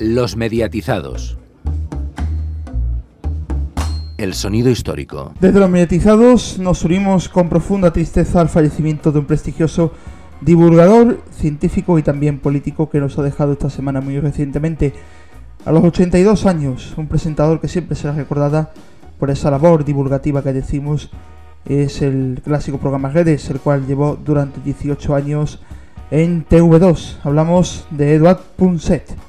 Los mediatizados. El sonido histórico. Desde los mediatizados nos unimos con profunda tristeza al fallecimiento de un prestigioso divulgador, científico y también político que nos ha dejado esta semana muy recientemente. A los 82 años, un presentador que siempre será recordada por esa labor divulgativa que decimos es el clásico programa Redes, el cual llevó durante 18 años en TV2. Hablamos de Eduard Punset.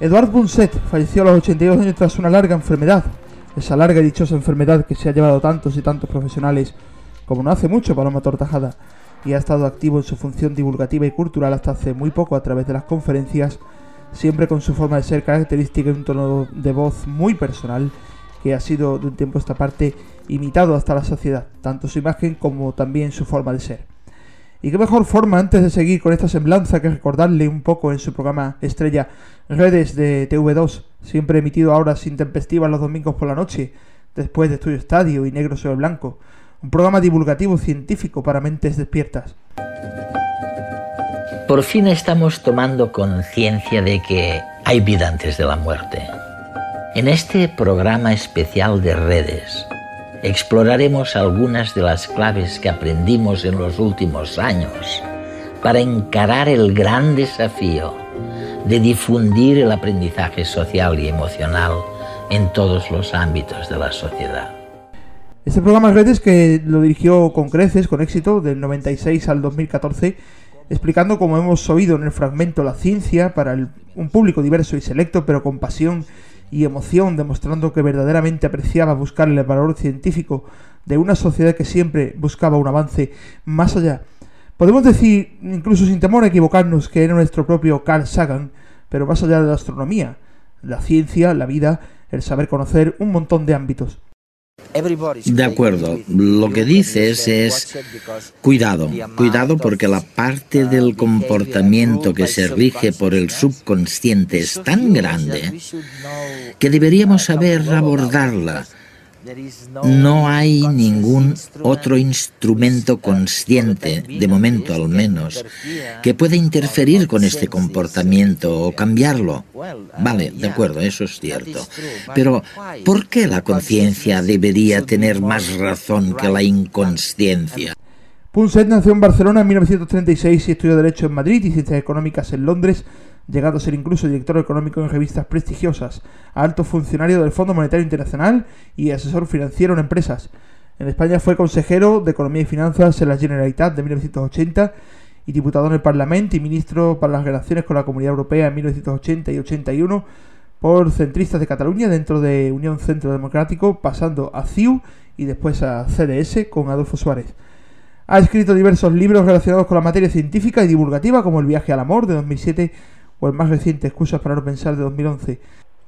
Eduard Punset falleció a los 82 años tras una larga enfermedad. Esa larga y dichosa enfermedad que se ha llevado tantos y tantos profesionales como no hace mucho Paloma Tortajada y ha estado activo en su función divulgativa y cultural hasta hace muy poco a través de las conferencias, siempre con su forma de ser característica y un tono de voz muy personal que ha sido de un tiempo a esta parte imitado hasta la sociedad, tanto su imagen como también su forma de ser. Y qué mejor forma antes de seguir con esta semblanza que recordarle un poco en su programa estrella Redes de TV2, siempre emitido a horas intempestivas los domingos por la noche, después de Estudio Estadio y Negro sobre Blanco, un programa divulgativo científico para mentes despiertas. Por fin estamos tomando conciencia de que hay vida antes de la muerte. En este programa especial de redes exploraremos algunas de las claves que aprendimos en los últimos años para encarar el gran desafío de difundir el aprendizaje social y emocional en todos los ámbitos de la sociedad. Este programa de redes que lo dirigió con creces, con éxito, del 96 al 2014, explicando, como hemos oído en el fragmento, la ciencia para un público diverso y selecto, pero con pasión y emoción, demostrando que verdaderamente apreciaba buscar el valor científico de una sociedad que siempre buscaba un avance más allá. Podemos decir, incluso sin temor a equivocarnos, que era nuestro propio Carl Sagan, pero más allá de la astronomía, la ciencia, la vida, el saber conocer un montón de ámbitos. De acuerdo, lo que dices es cuidado, cuidado porque la parte del comportamiento que se rige por el subconsciente es tan grande que deberíamos saber abordarla no hay ningún otro instrumento consciente, de momento al menos, que pueda interferir con este comportamiento o cambiarlo. Vale, de acuerdo, eso es cierto. Pero, ¿por qué la conciencia debería tener más razón que la inconsciencia? Punset nació en Barcelona en 1936 y estudió Derecho en Madrid y Ciencias Económicas en Londres llegado a ser incluso director económico en revistas prestigiosas, alto funcionario del Fondo Monetario Internacional y asesor financiero en empresas. En España fue consejero de Economía y Finanzas en la Generalitat de 1980 y diputado en el Parlamento y ministro para las relaciones con la Comunidad Europea en 1980 y 81 por centristas de Cataluña dentro de Unión Centro Democrático, pasando a CIU y después a CDS con Adolfo Suárez. Ha escrito diversos libros relacionados con la materia científica y divulgativa como El viaje al amor de 2007 o el más reciente Excusas para no pensar de 2011.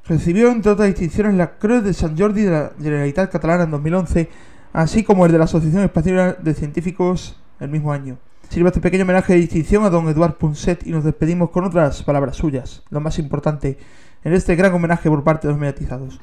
Recibió entre otras distinciones la Cruz de San Jordi de la Generalitat Catalana en 2011, así como el de la Asociación Española de Científicos el mismo año. Sirva este pequeño homenaje de distinción a don Eduard Punset y nos despedimos con otras palabras suyas, lo más importante en este gran homenaje por parte de los mediatizados.